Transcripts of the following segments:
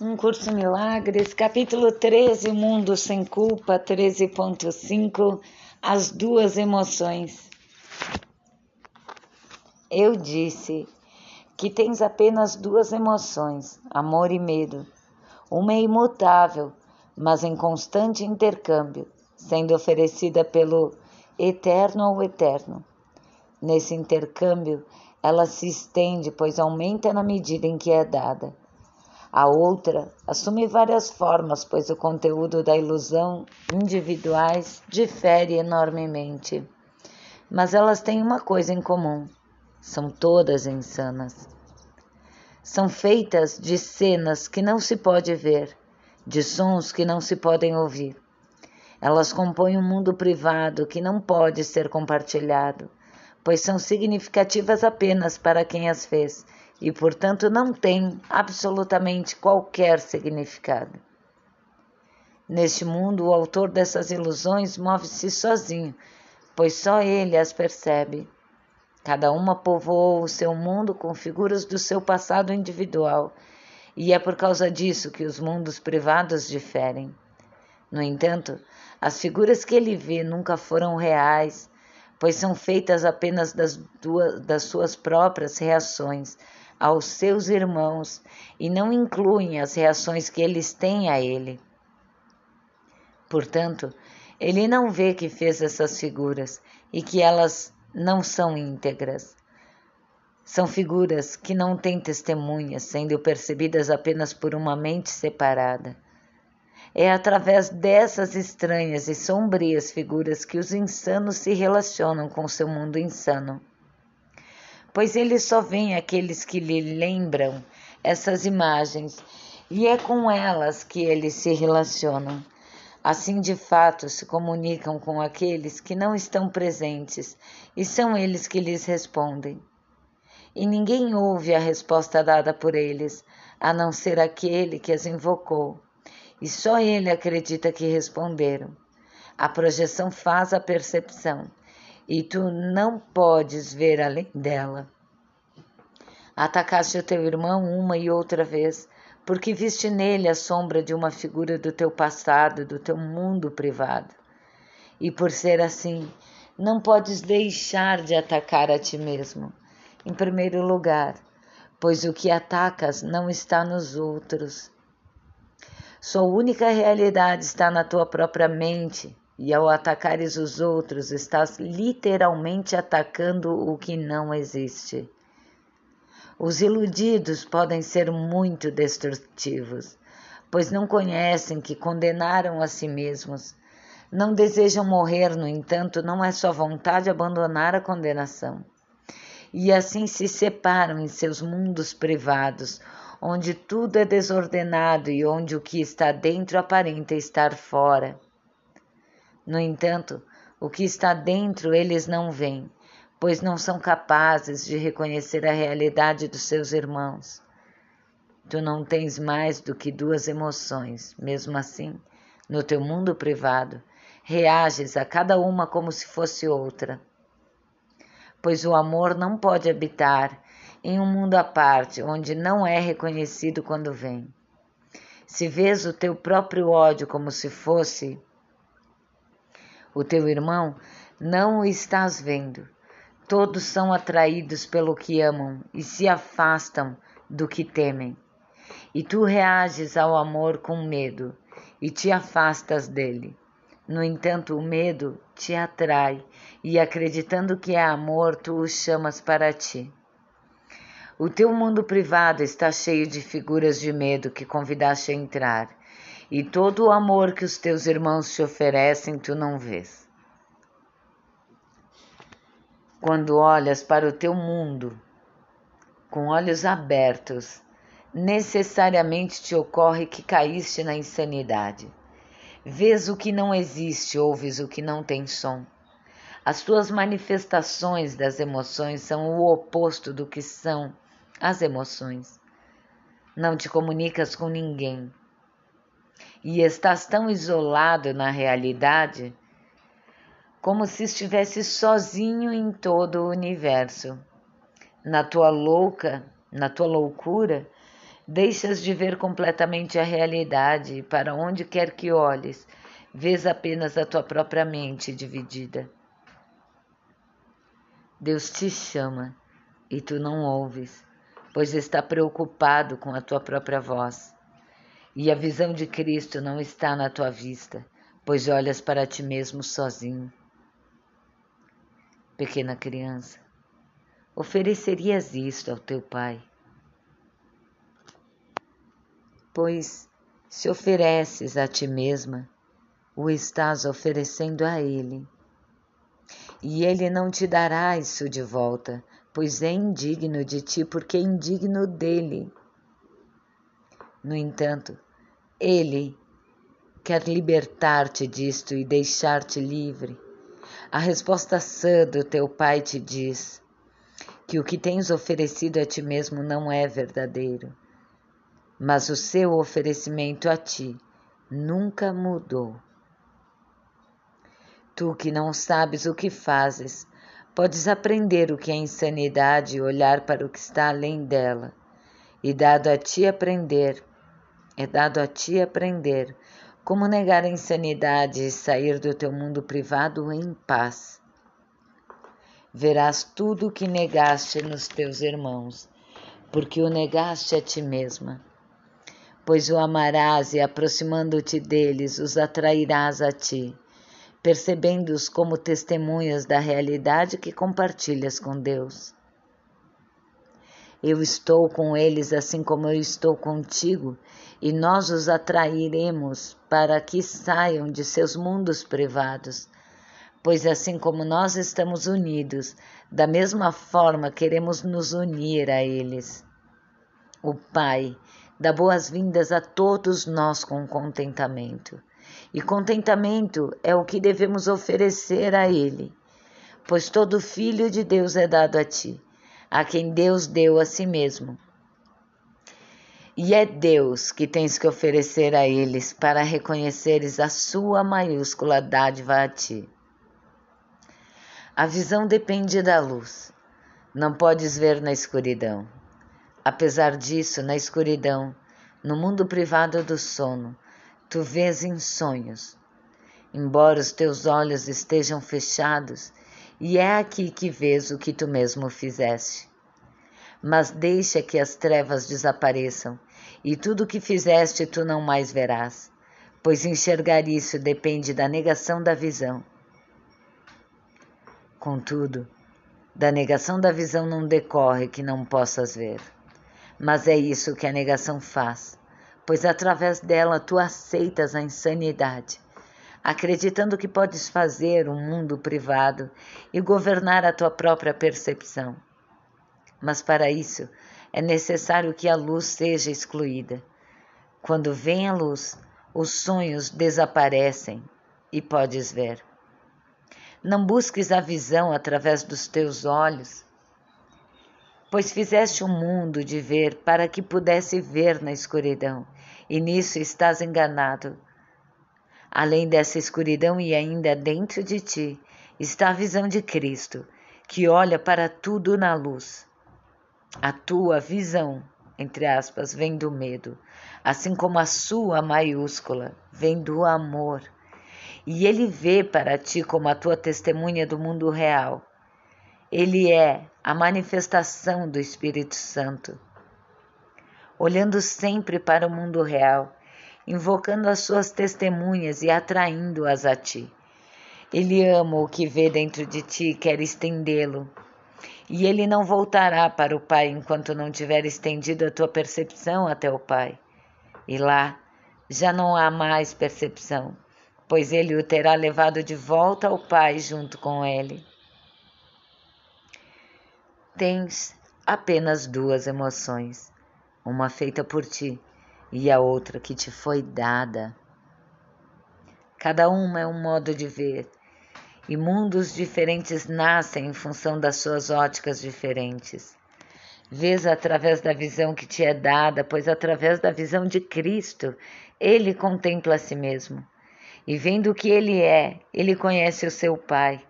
Um Curso Milagres, capítulo 13, Mundo Sem Culpa, 13.5, As Duas Emoções. Eu disse que tens apenas duas emoções, amor e medo. Uma é imutável, mas em constante intercâmbio, sendo oferecida pelo eterno ao eterno. Nesse intercâmbio, ela se estende, pois aumenta na medida em que é dada a outra assume várias formas, pois o conteúdo da ilusão individuais difere enormemente. Mas elas têm uma coisa em comum: são todas insanas. São feitas de cenas que não se pode ver, de sons que não se podem ouvir. Elas compõem um mundo privado que não pode ser compartilhado, pois são significativas apenas para quem as fez e, portanto, não tem absolutamente qualquer significado. Neste mundo, o autor dessas ilusões move-se sozinho, pois só ele as percebe. Cada uma povoou o seu mundo com figuras do seu passado individual, e é por causa disso que os mundos privados diferem. No entanto, as figuras que ele vê nunca foram reais, pois são feitas apenas das, duas, das suas próprias reações aos seus irmãos e não incluem as reações que eles têm a ele. Portanto, ele não vê que fez essas figuras e que elas não são íntegras. São figuras que não têm testemunhas, sendo percebidas apenas por uma mente separada. É através dessas estranhas e sombrias figuras que os insanos se relacionam com seu mundo insano pois ele só vê aqueles que lhe lembram essas imagens e é com elas que eles se relacionam. Assim, de fato, se comunicam com aqueles que não estão presentes e são eles que lhes respondem. E ninguém ouve a resposta dada por eles, a não ser aquele que as invocou, e só ele acredita que responderam. A projeção faz a percepção e tu não podes ver além dela. Atacaste o teu irmão uma e outra vez, porque viste nele a sombra de uma figura do teu passado, do teu mundo privado. E por ser assim, não podes deixar de atacar a ti mesmo. Em primeiro lugar, pois o que atacas não está nos outros. Sua única realidade está na tua própria mente, e ao atacares os outros, estás literalmente atacando o que não existe. Os iludidos podem ser muito destrutivos, pois não conhecem que condenaram a si mesmos. Não desejam morrer, no entanto, não é sua vontade abandonar a condenação. E assim se separam em seus mundos privados, onde tudo é desordenado e onde o que está dentro aparenta estar fora. No entanto, o que está dentro eles não veem, pois não são capazes de reconhecer a realidade dos seus irmãos. Tu não tens mais do que duas emoções, mesmo assim, no teu mundo privado, reages a cada uma como se fosse outra. Pois o amor não pode habitar em um mundo à parte, onde não é reconhecido quando vem. Se vês o teu próprio ódio como se fosse o teu irmão, não o estás vendo. Todos são atraídos pelo que amam e se afastam do que temem. E tu reages ao amor com medo e te afastas dele. No entanto, o medo te atrai e, acreditando que é amor, tu o chamas para ti. O teu mundo privado está cheio de figuras de medo que convidaste a entrar e todo o amor que os teus irmãos te oferecem tu não vês. Quando olhas para o teu mundo com olhos abertos, necessariamente te ocorre que caíste na insanidade. Vês o que não existe, ouves o que não tem som. As tuas manifestações das emoções são o oposto do que são as emoções. Não te comunicas com ninguém, e estás tão isolado na realidade como se estivesse sozinho em todo o universo. Na tua louca, na tua loucura, Deixas de ver completamente a realidade para onde quer que olhes, vês apenas a tua própria mente dividida. Deus te chama e tu não ouves, pois está preocupado com a tua própria voz. E a visão de Cristo não está na tua vista, pois olhas para ti mesmo sozinho. Pequena criança, oferecerias isto ao teu pai? Pois, se ofereces a ti mesma, o estás oferecendo a ele. E ele não te dará isso de volta, pois é indigno de ti, porque é indigno dele. No entanto, ele quer libertar-te disto e deixar-te livre. A resposta sã do teu pai te diz que o que tens oferecido a ti mesmo não é verdadeiro, mas o seu oferecimento a ti nunca mudou. Tu que não sabes o que fazes, podes aprender o que é insanidade e olhar para o que está além dela. E dado a ti aprender, é dado a ti aprender como negar a insanidade e sair do teu mundo privado em paz? Verás tudo o que negaste nos teus irmãos, porque o negaste a ti mesma. Pois o amarás e, aproximando-te deles, os atrairás a ti, percebendo-os como testemunhas da realidade que compartilhas com Deus. Eu estou com eles assim como eu estou contigo, e nós os atrairemos para que saiam de seus mundos privados. Pois assim como nós estamos unidos, da mesma forma queremos nos unir a eles. O Pai dá boas-vindas a todos nós com contentamento. E contentamento é o que devemos oferecer a Ele, pois todo filho de Deus é dado a ti, a quem Deus deu a si mesmo e é Deus que tens que oferecer a eles para reconheceres a sua maiúscula dádiva a ti. A visão depende da luz. Não podes ver na escuridão. Apesar disso, na escuridão, no mundo privado do sono, tu vês em sonhos. Embora os teus olhos estejam fechados, e é aqui que vês o que tu mesmo fizeste. Mas deixa que as trevas desapareçam e tudo o que fizeste tu não mais verás, pois enxergar isso depende da negação da visão. Contudo, da negação da visão não decorre que não possas ver, mas é isso que a negação faz, pois através dela tu aceitas a insanidade, acreditando que podes fazer um mundo privado e governar a tua própria percepção. Mas para isso, é necessário que a luz seja excluída. Quando vem a luz, os sonhos desaparecem e podes ver. Não busques a visão através dos teus olhos, pois fizeste o um mundo de ver para que pudesse ver na escuridão, e nisso estás enganado. Além dessa escuridão e ainda dentro de ti está a visão de Cristo, que olha para tudo na luz. A tua visão, entre aspas, vem do medo, assim como a sua maiúscula vem do amor. E ele vê para ti como a tua testemunha do mundo real. Ele é a manifestação do Espírito Santo. Olhando sempre para o mundo real, invocando as suas testemunhas e atraindo-as a ti. Ele ama o que vê dentro de ti e quer estendê-lo e ele não voltará para o Pai enquanto não tiver estendido a tua percepção até o Pai. E lá já não há mais percepção, pois ele o terá levado de volta ao Pai junto com ele. Tens apenas duas emoções, uma feita por ti e a outra que te foi dada. Cada uma é um modo de ver, e mundos diferentes nascem em função das suas óticas diferentes. Vês através da visão que te é dada, pois através da visão de Cristo, ele contempla a si mesmo. E vendo o que ele é, ele conhece o seu Pai.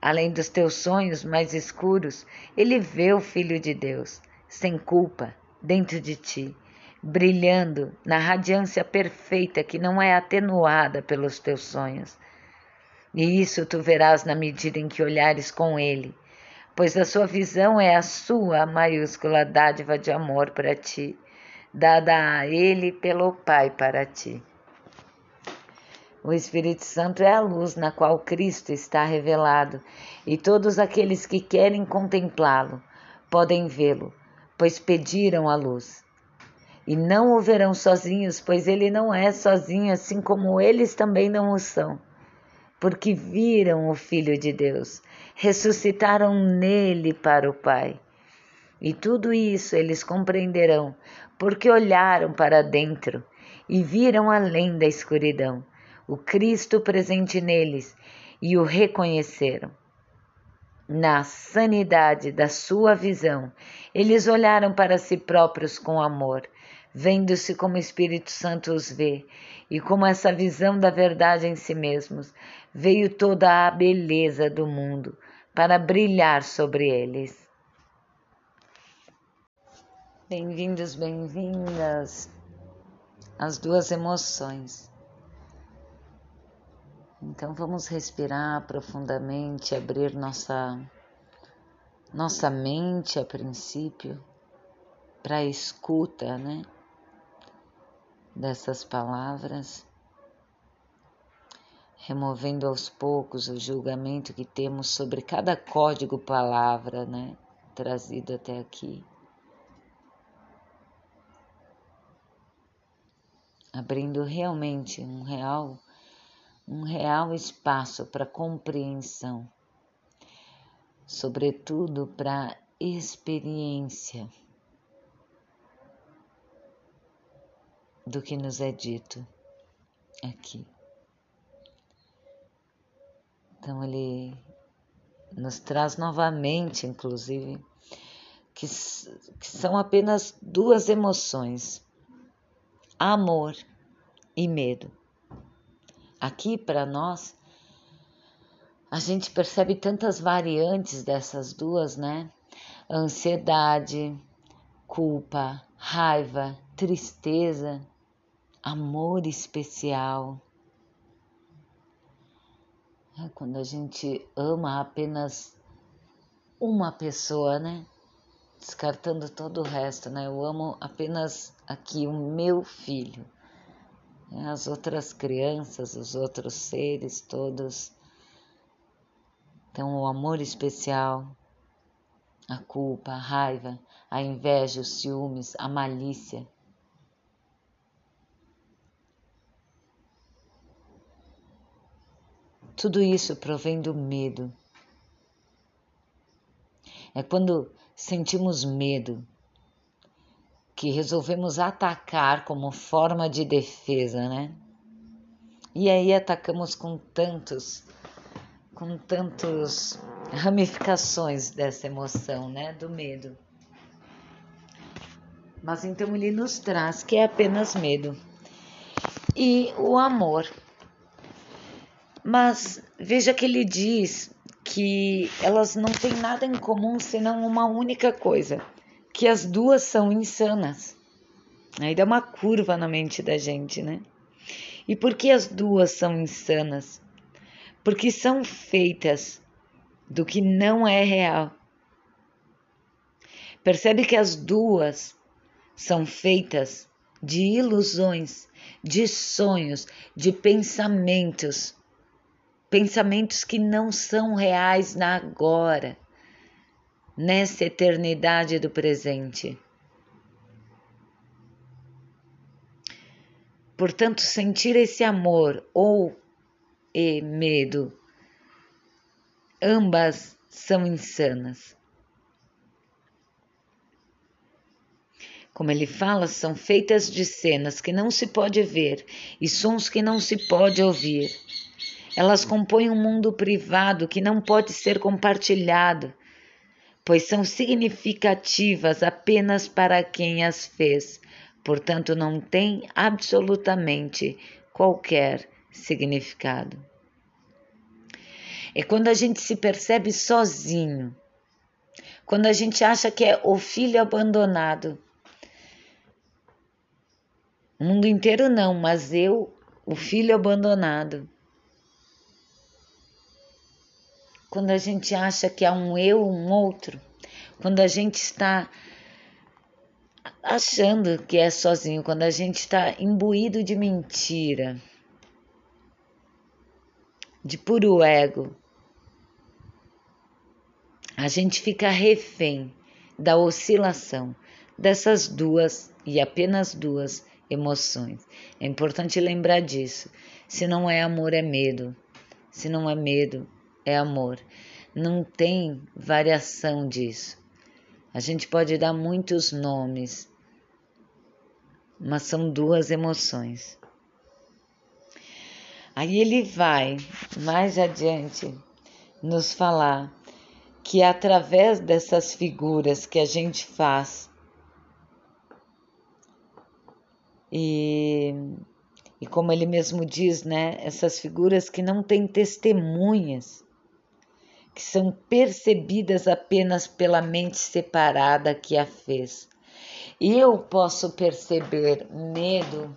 Além dos teus sonhos mais escuros, ele vê o Filho de Deus, sem culpa, dentro de ti, brilhando na radiância perfeita que não é atenuada pelos teus sonhos. E isso tu verás na medida em que olhares com ele, pois a sua visão é a sua maiúscula dádiva de amor para ti, dada a ele pelo Pai para ti. O Espírito Santo é a luz na qual Cristo está revelado, e todos aqueles que querem contemplá-lo podem vê-lo, pois pediram a luz. E não o verão sozinhos, pois ele não é sozinho, assim como eles também não o são. Porque viram o Filho de Deus, ressuscitaram nele para o Pai. E tudo isso eles compreenderão, porque olharam para dentro e viram além da escuridão o Cristo presente neles e o reconheceram. Na sanidade da sua visão, eles olharam para si próprios com amor, vendo-se como o Espírito Santo os vê, e como essa visão da verdade em si mesmos, veio toda a beleza do mundo para brilhar sobre eles. Bem-vindos, bem-vindas às duas emoções. Então vamos respirar profundamente, abrir nossa nossa mente a princípio para escuta, né? Dessas palavras, removendo aos poucos o julgamento que temos sobre cada código palavra, né? Trazido até aqui. Abrindo realmente um real um real espaço para compreensão, sobretudo para experiência do que nos é dito aqui. Então ele nos traz novamente, inclusive, que, que são apenas duas emoções: amor e medo. Aqui para nós, a gente percebe tantas variantes dessas duas, né? Ansiedade, culpa, raiva, tristeza, amor especial. É quando a gente ama apenas uma pessoa, né? Descartando todo o resto, né? Eu amo apenas aqui o meu filho as outras crianças, os outros seres todos. Então, o amor especial, a culpa, a raiva, a inveja, os ciúmes, a malícia. Tudo isso provém do medo. É quando sentimos medo que resolvemos atacar como forma de defesa, né? E aí atacamos com tantos, com tantos ramificações dessa emoção, né? Do medo. Mas então ele nos traz que é apenas medo. E o amor. Mas veja que ele diz que elas não têm nada em comum senão uma única coisa que as duas são insanas. Aí dá uma curva na mente da gente, né? E por que as duas são insanas? Porque são feitas do que não é real. Percebe que as duas são feitas de ilusões, de sonhos, de pensamentos, pensamentos que não são reais na agora nessa eternidade do presente. Portanto, sentir esse amor ou medo, ambas são insanas. Como ele fala, são feitas de cenas que não se pode ver e sons que não se pode ouvir. Elas compõem um mundo privado que não pode ser compartilhado pois são significativas apenas para quem as fez, portanto, não têm absolutamente qualquer significado. É quando a gente se percebe sozinho, quando a gente acha que é o filho abandonado, O mundo inteiro não, mas eu, o filho abandonado. Quando a gente acha que há um eu, um outro, quando a gente está achando que é sozinho, quando a gente está imbuído de mentira, de puro ego, a gente fica refém da oscilação dessas duas e apenas duas emoções. É importante lembrar disso. Se não é amor, é medo. Se não é medo, é amor. Não tem variação disso. A gente pode dar muitos nomes, mas são duas emoções. Aí ele vai mais adiante nos falar que através dessas figuras que a gente faz e, e como ele mesmo diz, né, essas figuras que não têm testemunhas, que são percebidas apenas pela mente separada que a fez. Eu posso perceber medo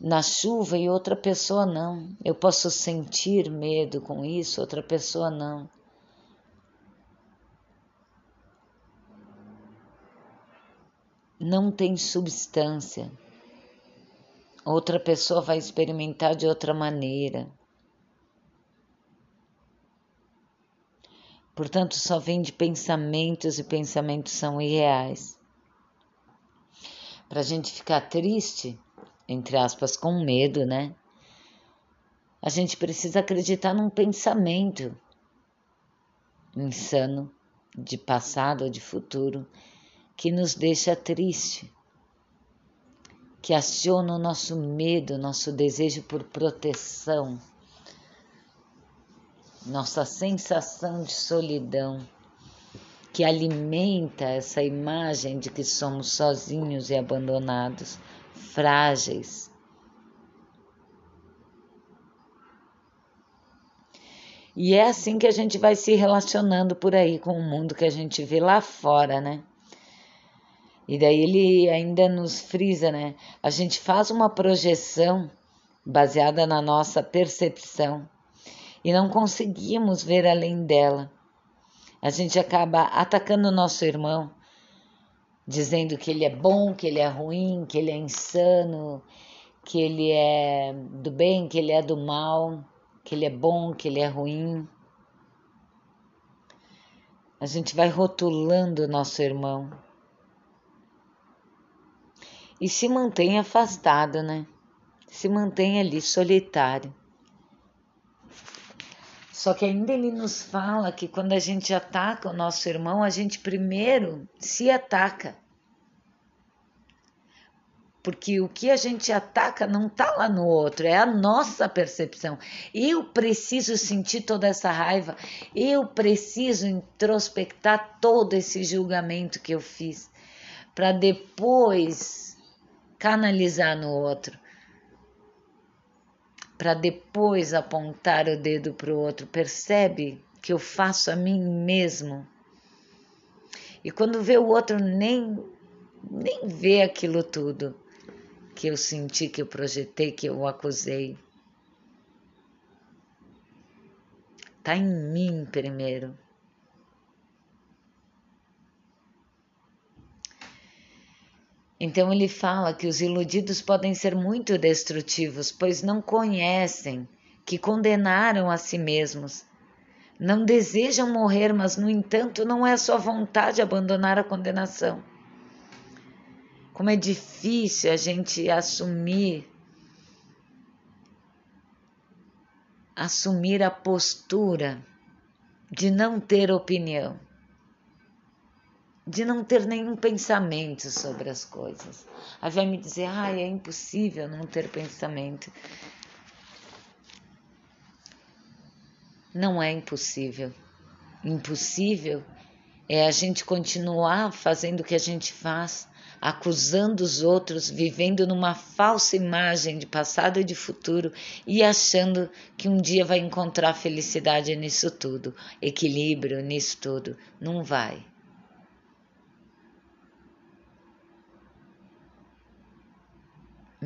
na chuva e outra pessoa não. Eu posso sentir medo com isso, outra pessoa não. Não tem substância. Outra pessoa vai experimentar de outra maneira. Portanto, só vem de pensamentos e pensamentos são irreais. Para a gente ficar triste, entre aspas, com medo, né? A gente precisa acreditar num pensamento insano de passado ou de futuro que nos deixa triste, que aciona o nosso medo, nosso desejo por proteção nossa sensação de solidão, que alimenta essa imagem de que somos sozinhos e abandonados, frágeis. E é assim que a gente vai se relacionando por aí com o mundo que a gente vê lá fora, né? E daí ele ainda nos frisa, né? A gente faz uma projeção baseada na nossa percepção e não conseguimos ver além dela. A gente acaba atacando o nosso irmão, dizendo que ele é bom, que ele é ruim, que ele é insano, que ele é do bem, que ele é do mal, que ele é bom, que ele é ruim. A gente vai rotulando o nosso irmão. E se mantém afastado, né? Se mantém ali solitário. Só que ainda ele nos fala que quando a gente ataca o nosso irmão, a gente primeiro se ataca. Porque o que a gente ataca não está lá no outro, é a nossa percepção. Eu preciso sentir toda essa raiva, eu preciso introspectar todo esse julgamento que eu fiz, para depois canalizar no outro para depois apontar o dedo para o outro. Percebe que eu faço a mim mesmo. E quando vê o outro, nem, nem vê aquilo tudo que eu senti, que eu projetei, que eu acusei. Está em mim primeiro. Então ele fala que os iludidos podem ser muito destrutivos, pois não conhecem que condenaram a si mesmos. Não desejam morrer, mas no entanto não é sua vontade abandonar a condenação. Como é difícil a gente assumir assumir a postura de não ter opinião de não ter nenhum pensamento sobre as coisas. Aí vai me dizer, ah, é impossível não ter pensamento. Não é impossível. Impossível é a gente continuar fazendo o que a gente faz, acusando os outros, vivendo numa falsa imagem de passado e de futuro e achando que um dia vai encontrar felicidade nisso tudo, equilíbrio nisso tudo. Não vai.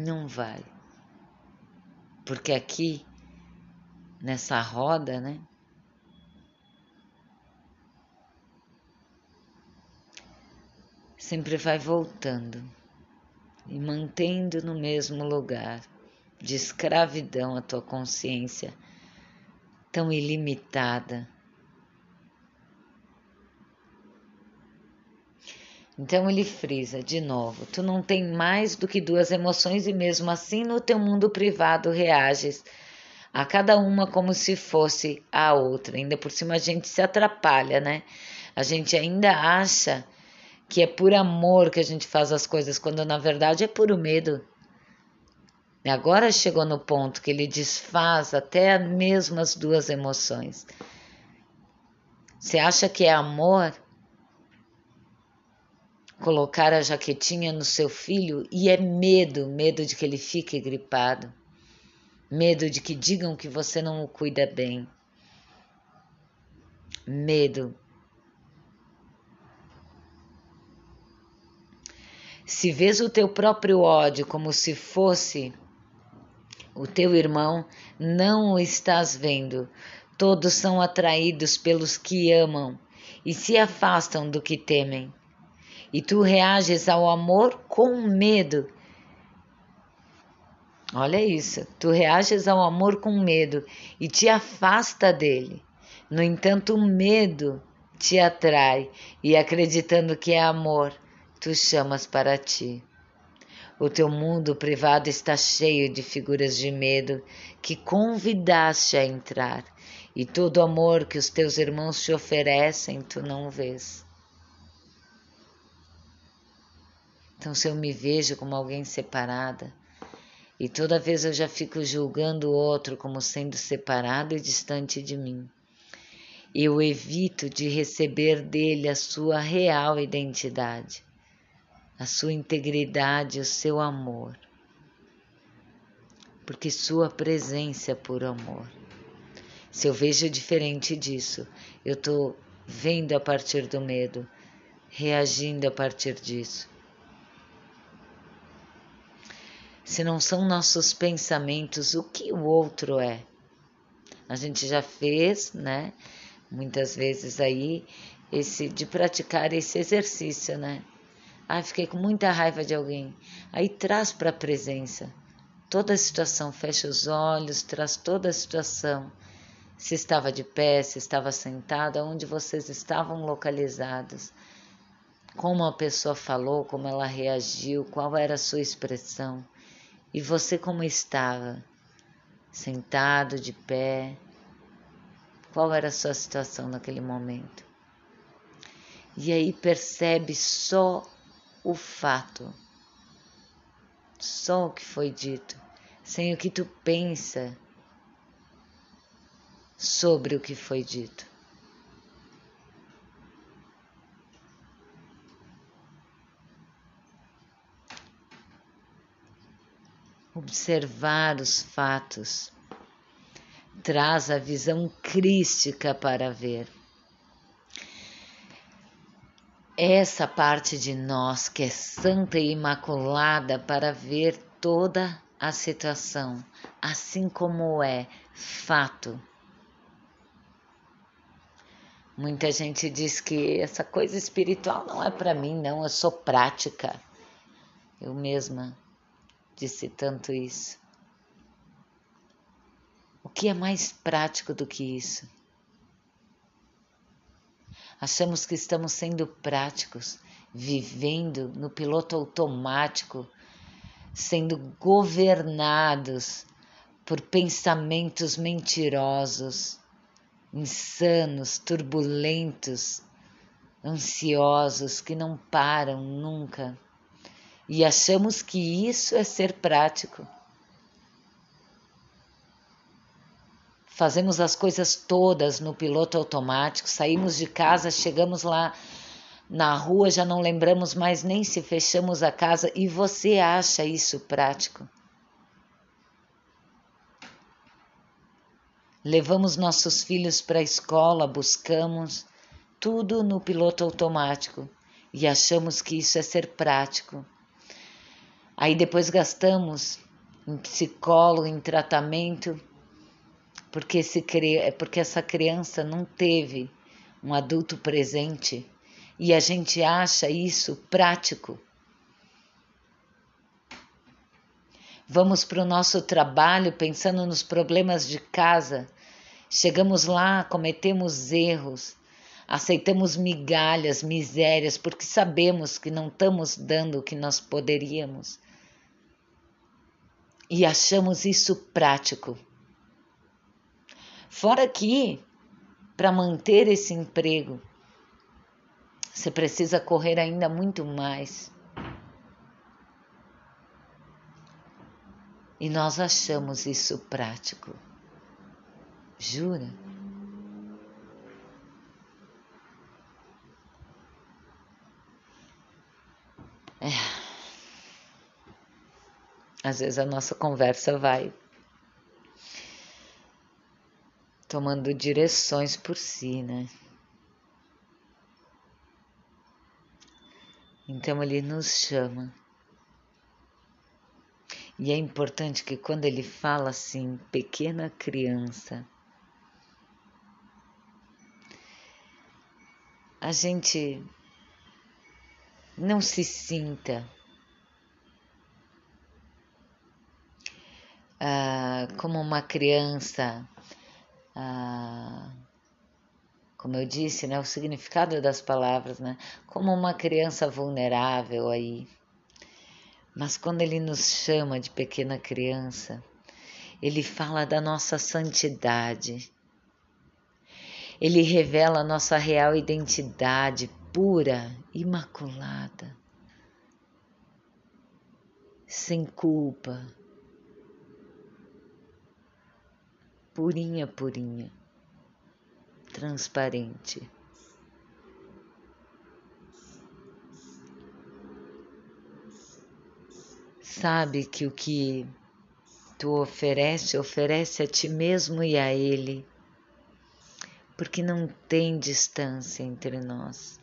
Não vai. Porque aqui, nessa roda, né? Sempre vai voltando e mantendo no mesmo lugar de escravidão a tua consciência tão ilimitada. Então ele frisa de novo: tu não tem mais do que duas emoções e mesmo assim no teu mundo privado reages a cada uma como se fosse a outra. Ainda por cima a gente se atrapalha, né? A gente ainda acha que é por amor que a gente faz as coisas, quando na verdade é puro medo. Agora chegou no ponto que ele desfaz até mesmo as duas emoções. Você acha que é amor? Colocar a jaquetinha no seu filho e é medo, medo de que ele fique gripado, medo de que digam que você não o cuida bem, medo. Se vês o teu próprio ódio como se fosse o teu irmão, não o estás vendo. Todos são atraídos pelos que amam e se afastam do que temem e tu reages ao amor com medo. Olha isso, tu reages ao amor com medo e te afasta dele. No entanto, o medo te atrai e acreditando que é amor, tu chamas para ti. O teu mundo privado está cheio de figuras de medo que convidaste a entrar, e todo amor que os teus irmãos te oferecem tu não vês. Então, se eu me vejo como alguém separada, e toda vez eu já fico julgando o outro como sendo separado e distante de mim, eu evito de receber dele a sua real identidade, a sua integridade, o seu amor. Porque sua presença é por amor. Se eu vejo diferente disso, eu estou vendo a partir do medo, reagindo a partir disso. Se não são nossos pensamentos, o que o outro é? A gente já fez, né? Muitas vezes aí esse de praticar esse exercício, né? Ah, fiquei com muita raiva de alguém. Aí traz para a presença toda a situação, fecha os olhos, traz toda a situação. Se estava de pé, se estava sentado, onde vocês estavam localizados. Como a pessoa falou, como ela reagiu, qual era a sua expressão. E você como estava? Sentado, de pé? Qual era a sua situação naquele momento? E aí percebe só o fato, só o que foi dito, sem o que tu pensa sobre o que foi dito. Observar os fatos, traz a visão crística para ver. Essa parte de nós que é santa e imaculada para ver toda a situação, assim como é fato. Muita gente diz que essa coisa espiritual não é para mim, não, eu sou prática. Eu mesma disse tanto isso. O que é mais prático do que isso? Achamos que estamos sendo práticos, vivendo no piloto automático, sendo governados por pensamentos mentirosos, insanos, turbulentos, ansiosos que não param nunca e achamos que isso é ser prático. Fazemos as coisas todas no piloto automático, saímos de casa, chegamos lá na rua, já não lembramos mais nem se fechamos a casa e você acha isso prático. Levamos nossos filhos para a escola, buscamos tudo no piloto automático e achamos que isso é ser prático. Aí depois gastamos em psicólogo, em tratamento, porque, esse, porque essa criança não teve um adulto presente. E a gente acha isso prático. Vamos para o nosso trabalho pensando nos problemas de casa, chegamos lá, cometemos erros, aceitamos migalhas, misérias, porque sabemos que não estamos dando o que nós poderíamos e achamos isso prático. Fora que, para manter esse emprego, você precisa correr ainda muito mais. E nós achamos isso prático. Jura? Às vezes a nossa conversa vai tomando direções por si, né? Então ele nos chama. E é importante que quando ele fala assim, pequena criança, a gente não se sinta ah, como uma criança, ah, como eu disse, né, o significado das palavras, né, como uma criança vulnerável aí. Mas quando ele nos chama de pequena criança, ele fala da nossa santidade. Ele revela a nossa real identidade pura, imaculada, sem culpa, purinha, purinha, transparente. Sabe que o que tu oferece, oferece a ti mesmo e a Ele, porque não tem distância entre nós.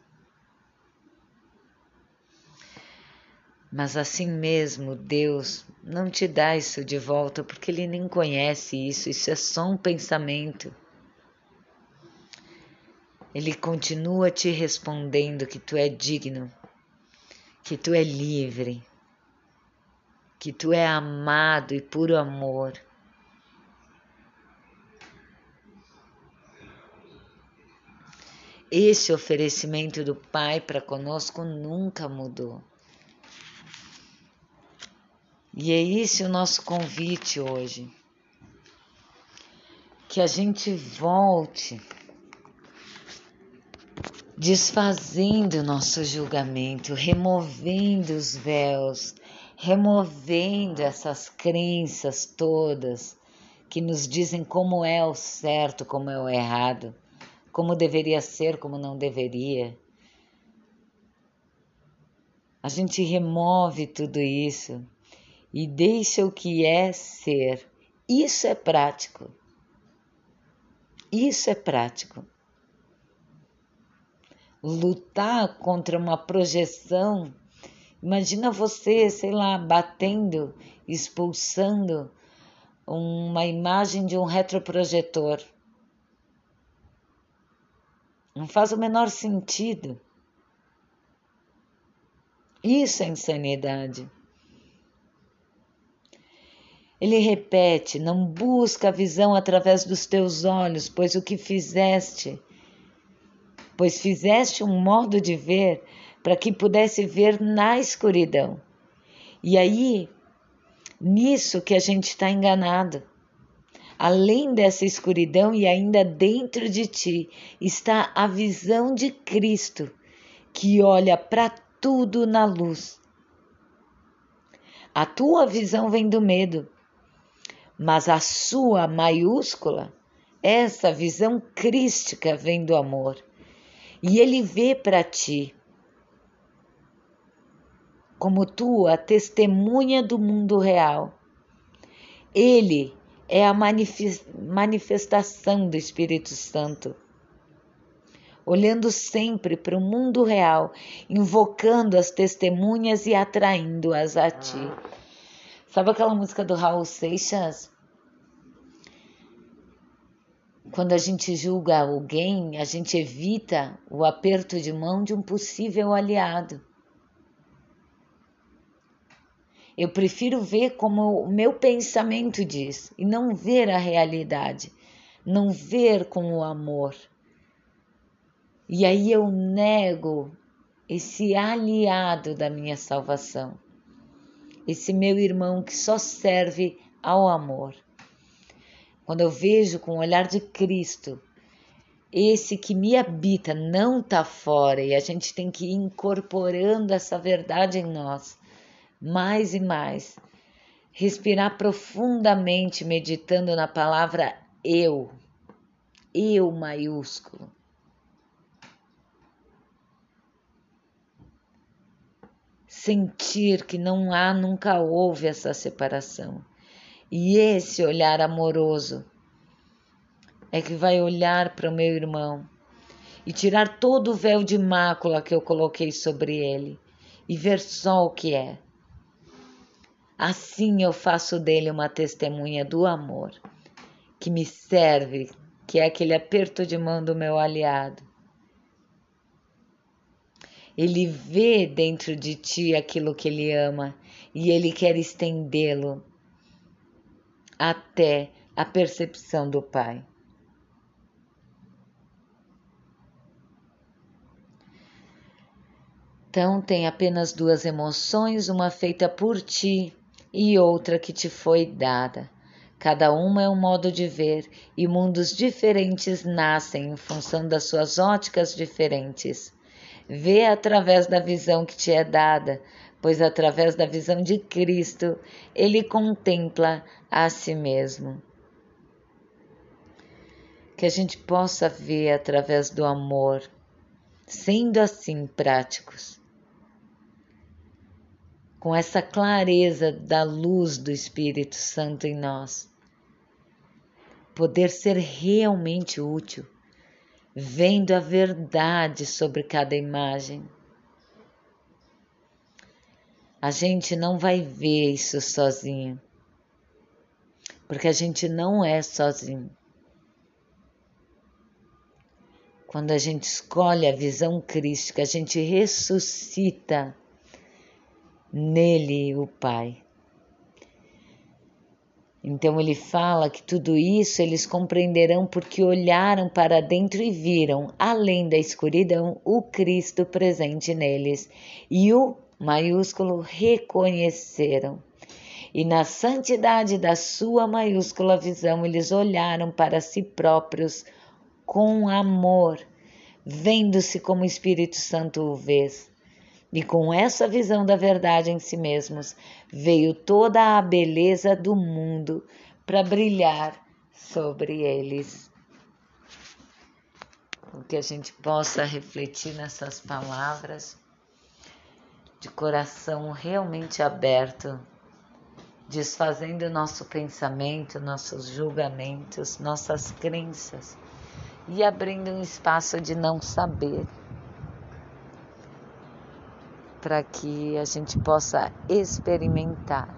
Mas assim mesmo, Deus não te dá isso de volta porque Ele nem conhece isso, isso é só um pensamento. Ele continua te respondendo que tu é digno, que tu é livre, que tu é amado e puro amor. Esse oferecimento do Pai para conosco nunca mudou. E é esse o nosso convite hoje. Que a gente volte desfazendo o nosso julgamento, removendo os véus, removendo essas crenças todas que nos dizem como é o certo, como é o errado, como deveria ser, como não deveria. A gente remove tudo isso e deixa o que é ser. Isso é prático. Isso é prático. Lutar contra uma projeção. Imagina você, sei lá, batendo, expulsando uma imagem de um retroprojetor. Não faz o menor sentido. Isso é insanidade. Ele repete: Não busca a visão através dos teus olhos, pois o que fizeste, pois fizeste um modo de ver para que pudesse ver na escuridão. E aí, nisso que a gente está enganado. Além dessa escuridão e ainda dentro de ti está a visão de Cristo, que olha para tudo na luz. A tua visão vem do medo, mas a sua maiúscula, essa visão crística vem do amor. E ele vê para ti como tu, a testemunha do mundo real. Ele é a manifestação do Espírito Santo. olhando sempre para o mundo real, invocando as testemunhas e atraindo-as a ti. Sabe aquela música do Raul Seixas? Quando a gente julga alguém, a gente evita o aperto de mão de um possível aliado. Eu prefiro ver como o meu pensamento diz e não ver a realidade, não ver com o amor. E aí eu nego esse aliado da minha salvação, esse meu irmão que só serve ao amor. Quando eu vejo com o olhar de Cristo, esse que me habita não está fora e a gente tem que ir incorporando essa verdade em nós, mais e mais. Respirar profundamente, meditando na palavra eu, eu maiúsculo. Sentir que não há, nunca houve essa separação e esse olhar amoroso é que vai olhar para o meu irmão e tirar todo o véu de mácula que eu coloquei sobre ele e ver só o que é. Assim eu faço dele uma testemunha do amor que me serve, que é aquele aperto de mão do meu aliado. Ele vê dentro de ti aquilo que ele ama e ele quer estendê-lo até a percepção do Pai. Então, tem apenas duas emoções, uma feita por ti e outra que te foi dada. Cada uma é um modo de ver e mundos diferentes nascem em função das suas óticas diferentes. Vê através da visão que te é dada, pois através da visão de Cristo ele contempla a si mesmo. Que a gente possa ver através do amor, sendo assim práticos, com essa clareza da luz do Espírito Santo em nós, poder ser realmente útil, vendo a verdade sobre cada imagem a gente não vai ver isso sozinho, porque a gente não é sozinho. Quando a gente escolhe a visão crística, a gente ressuscita nele o Pai. Então ele fala que tudo isso eles compreenderão porque olharam para dentro e viram, além da escuridão, o Cristo presente neles e o maiúsculo reconheceram. E na santidade da sua maiúscula visão, eles olharam para si próprios com amor, vendo-se como o Espírito Santo o vê. E com essa visão da verdade em si mesmos, veio toda a beleza do mundo para brilhar sobre eles. Que a gente possa refletir nessas palavras de coração realmente aberto, desfazendo nosso pensamento, nossos julgamentos, nossas crenças e abrindo um espaço de não saber para que a gente possa experimentar,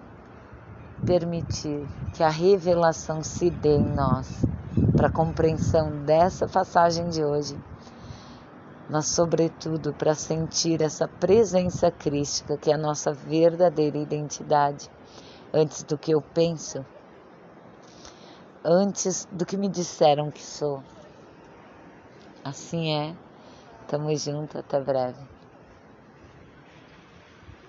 permitir que a revelação se dê em nós para a compreensão dessa passagem de hoje mas, sobretudo, para sentir essa presença crística que é a nossa verdadeira identidade, antes do que eu penso, antes do que me disseram que sou. Assim é. Tamo junto, até breve.